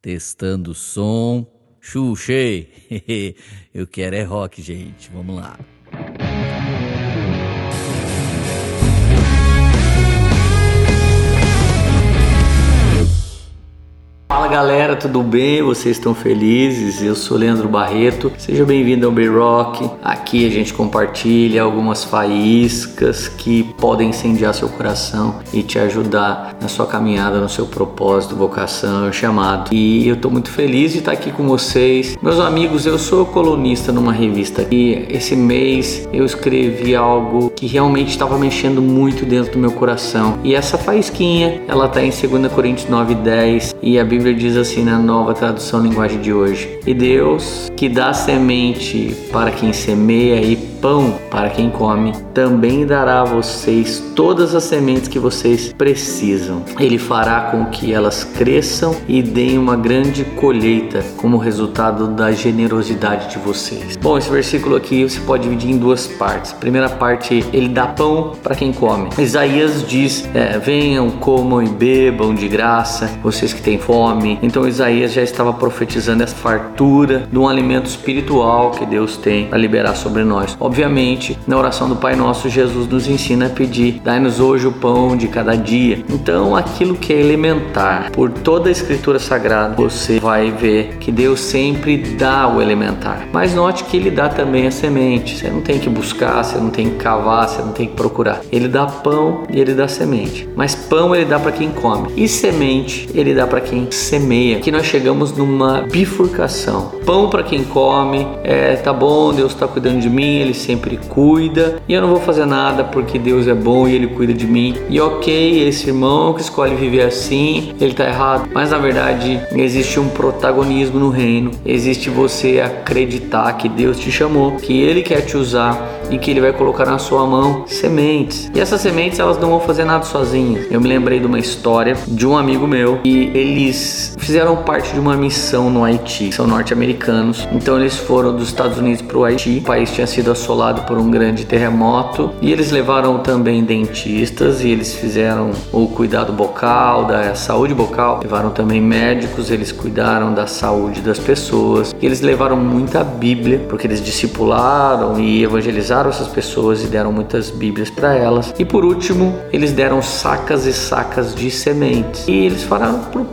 Testando o som. Xuxei. Eu quero é rock, gente. Vamos lá. Fala galera, tudo bem? Vocês estão felizes? Eu sou Leandro Barreto. Seja bem-vindo ao B-Rock. Aqui a gente compartilha algumas faíscas que podem incendiar seu coração e te ajudar na sua caminhada, no seu propósito, vocação, chamado. E eu estou muito feliz de estar aqui com vocês. Meus amigos, eu sou colunista numa revista e esse mês eu escrevi algo que realmente estava mexendo muito dentro do meu coração. E essa faísquinha, ela está em 2 Coríntios 9:10 e a Bíblia Bíblia diz assim na nova tradução linguagem de hoje: E Deus, que dá semente para quem semeia e pão para quem come, também dará a vocês todas as sementes que vocês precisam. Ele fará com que elas cresçam e deem uma grande colheita como resultado da generosidade de vocês. Bom, esse versículo aqui você pode dividir em duas partes. Primeira parte, ele dá pão para quem come. Isaías diz: é, Venham, comam e bebam de graça, vocês que têm fome. Então Isaías já estava profetizando essa fartura de um alimento espiritual que Deus tem para liberar sobre nós. Obviamente, na oração do Pai Nosso, Jesus nos ensina a pedir: dai-nos hoje o pão de cada dia. Então, aquilo que é elementar, por toda a Escritura Sagrada, você vai ver que Deus sempre dá o elementar. Mas note que Ele dá também a semente. Você não tem que buscar, você não tem que cavar, você não tem que procurar. Ele dá pão e Ele dá semente. Mas pão Ele dá para quem come e semente Ele dá para quem semeia. Que nós chegamos numa bifurcação. Pão para quem come, é tá bom, Deus está cuidando de mim, Ele sempre cuida e eu não vou fazer nada porque Deus é bom e Ele cuida de mim. E ok, esse irmão que escolhe viver assim, ele tá errado, mas na verdade existe um protagonismo no reino, existe você acreditar que Deus te chamou, que Ele quer te usar e que Ele vai colocar na sua mão sementes. E essas sementes elas não vão fazer nada sozinhas. Eu me lembrei de uma história de um amigo meu e eles fizeram parte de uma missão no Haiti, são norte-americanos. Então eles foram dos Estados Unidos para o Haiti, o país tinha sido assolado por um grande terremoto. E eles levaram também dentistas e eles fizeram o cuidado bucal, da saúde bucal, levaram também médicos, eles cuidaram da saúde das pessoas. E eles levaram muita Bíblia porque eles discipularam e evangelizaram essas pessoas e deram muitas Bíblias para elas. E por último, eles deram sacas e sacas de sementes. E eles falaram para o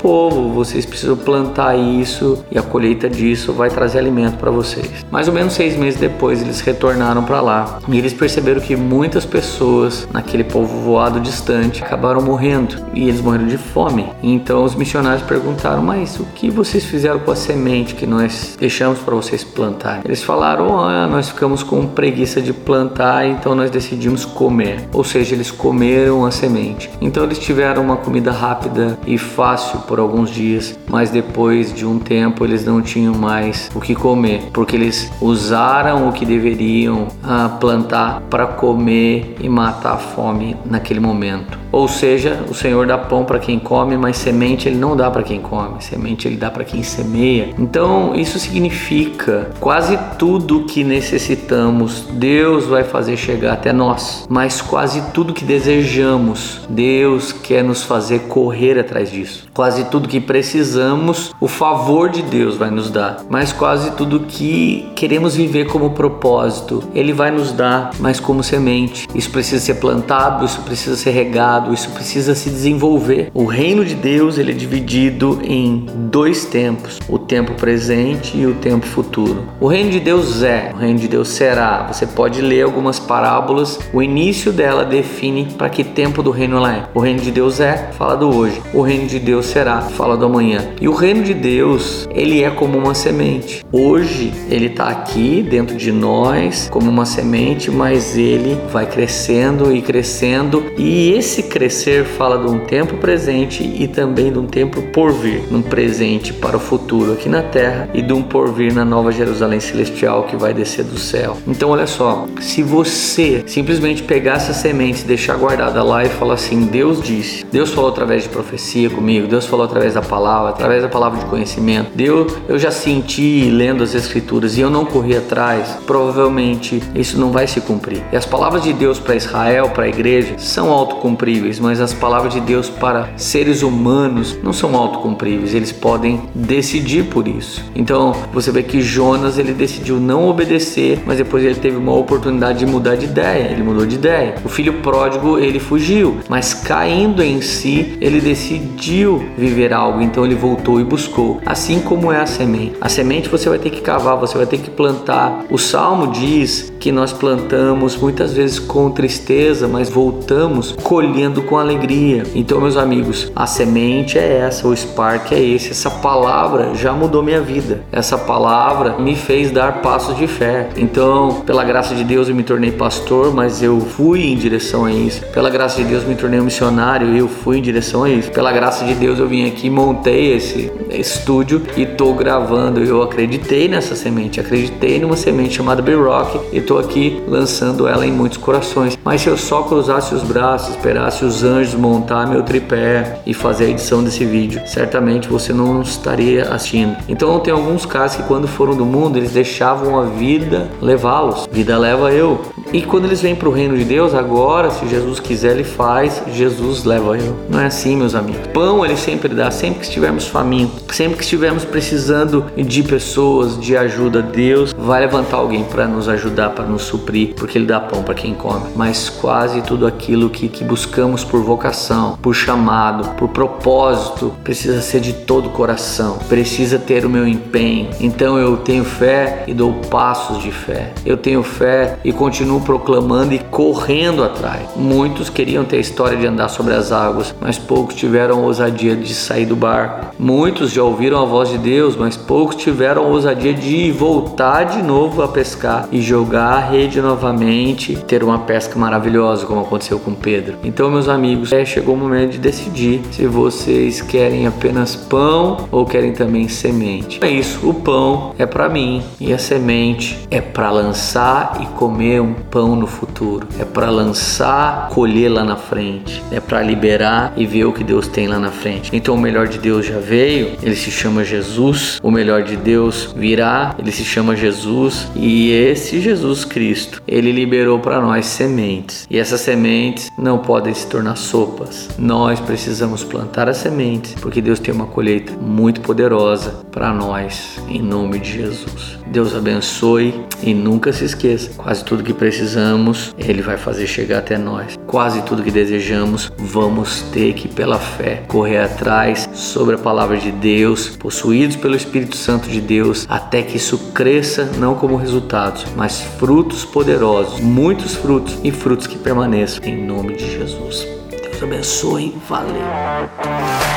vocês precisam plantar isso e a colheita disso vai trazer alimento para vocês. Mais ou menos seis meses depois, eles retornaram para lá e eles perceberam que muitas pessoas naquele povoado distante acabaram morrendo e eles morreram de fome. Então os missionários perguntaram: Mas o que vocês fizeram com a semente que nós deixamos para vocês plantar? Eles falaram: Ah, nós ficamos com preguiça de plantar, então nós decidimos comer. Ou seja, eles comeram a semente. Então eles tiveram uma comida rápida e fácil por alguns dias, mas depois de um tempo eles não tinham mais o que comer, porque eles usaram o que deveriam ah, plantar para comer e matar a fome naquele momento. Ou seja, o Senhor dá pão para quem come, mas semente ele não dá para quem come, semente ele dá para quem semeia. Então, isso significa quase tudo que necessitamos, Deus vai fazer chegar até nós, mas quase tudo que desejamos, Deus quer nos fazer correr atrás disso. Quase tudo que precisamos, o favor de Deus vai nos dar, mas quase tudo que queremos viver como propósito, ele vai nos dar, mas como semente. Isso precisa ser plantado, isso precisa ser regado, isso precisa se desenvolver. O reino de Deus ele é dividido em dois tempos: o tempo presente e o tempo futuro. O reino de Deus é, o reino de Deus será. Você pode ler algumas parábolas, o início dela define para que tempo do reino ela é. O reino de Deus é, fala do hoje. O reino de Deus será, fala do amanhã. E o reino de Deus, ele é como uma semente. Hoje ele está aqui dentro de nós como uma semente, mas ele vai crescendo e crescendo e esse crescer fala de um tempo presente e também de um tempo por vir, um presente para o futuro aqui na terra e de um porvir na nova Jerusalém celestial que vai descer do céu. Então olha só, se você simplesmente pegar essa semente, deixar guardada lá e falar assim, Deus disse, Deus falou através de profecia comigo, Deus falou através da palavra, através da palavra de conhecimento, Deus, eu já senti lendo as escrituras e eu não corri atrás, provavelmente isso não vai se cumprir. E as palavras de Deus para Israel, para a igreja, são autocumpridas autocumpríveis, mas as palavras de Deus para seres humanos não são autocumpríveis, eles podem decidir por isso. Então você vê que Jonas ele decidiu não obedecer, mas depois ele teve uma oportunidade de mudar de ideia, ele mudou de ideia. O filho pródigo ele fugiu, mas caindo em si ele decidiu viver algo, então ele voltou e buscou. Assim como é a semente. A semente você vai ter que cavar, você vai ter que plantar. O salmo diz que nós plantamos muitas vezes com tristeza, mas voltamos colhendo com alegria. Então, meus amigos, a semente é essa, o spark é esse. Essa palavra já mudou minha vida. Essa palavra me fez dar passos de fé. Então, pela graça de Deus, eu me tornei pastor, mas eu fui em direção a isso. Pela graça de Deus, me tornei um missionário e eu fui em direção a isso. Pela graça de Deus, eu vim aqui, montei esse estúdio e estou gravando. Eu acreditei nessa semente, acreditei numa semente chamada B-Rock e estou aqui lançando ela em muitos corações. Mas se eu só cruzasse os braços, esperasse os anjos montar meu tripé e fazer a edição desse vídeo, certamente você não estaria assistindo. Então tem alguns casos que quando foram do mundo, eles deixavam a vida levá-los. Vida leva eu. E quando eles vêm para o reino de Deus, agora, se Jesus quiser, ele faz, Jesus leva eu. Não é assim, meus amigos. Pão ele sempre dá, sempre que estivermos famintos, sempre que estivermos precisando de pessoas, de ajuda, Deus vai levantar alguém para nos ajudar, para nos suprir, porque Ele dá pão para quem come. Mas quase tudo aquilo que, que buscamos por vocação, por chamado, por propósito, precisa ser de todo o coração, precisa ter o meu empenho. Então eu tenho fé e dou passos de fé. Eu tenho fé e continuo proclamando e correndo atrás. Muitos queriam ter a história de andar sobre as águas, mas poucos tiveram a ousadia de sair do barco. Muitos já ouviram a voz de Deus, mas poucos tiveram a ousadia de voltar de novo a pescar e jogar a rede novamente, ter uma pesca maravilhosa, como aconteceu com Pedro. Então, meus amigos, é, chegou o momento de decidir se vocês querem apenas pão ou querem também semente. É isso, o pão é para mim e a semente é para lançar e comer um pão no futuro. É para lançar, colher lá na frente. É para liberar e ver o que Deus tem lá na frente. Então, o melhor de Deus já veio, ele se chama Jesus. O melhor de Deus virá, ele se chama Jesus e esse Jesus Cristo, ele liberou para nós sementes. E essas sementes não podem se tornar sopas. Nós precisamos plantar as sementes, porque Deus tem uma colheita muito poderosa para nós, em nome de Jesus. Deus abençoe e nunca se esqueça: quase tudo que precisamos, Ele vai fazer chegar até nós. Quase tudo que desejamos, vamos ter que, pela fé, correr atrás sobre a palavra de Deus, possuídos pelo Espírito Santo de Deus, até que isso cresça, não como resultados, mas frutos poderosos, muitos frutos e frutos que permaneçam, em nome de Jesus. Deus abençoe, valeu.